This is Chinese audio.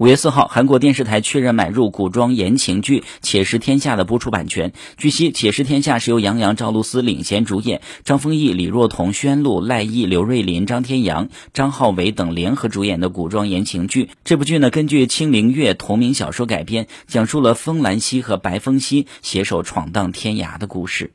五月四号，韩国电视台确认买入古装言情剧《且试天下》的播出版权。据悉，《且试天下》是由杨洋、赵露思领衔主演，张丰毅、李若彤、宣璐、赖艺、刘瑞麟、张天阳、张浩伟等联合主演的古装言情剧。这部剧呢，根据《清灵月》同名小说改编，讲述了风兰溪和白风溪携手闯荡天涯的故事。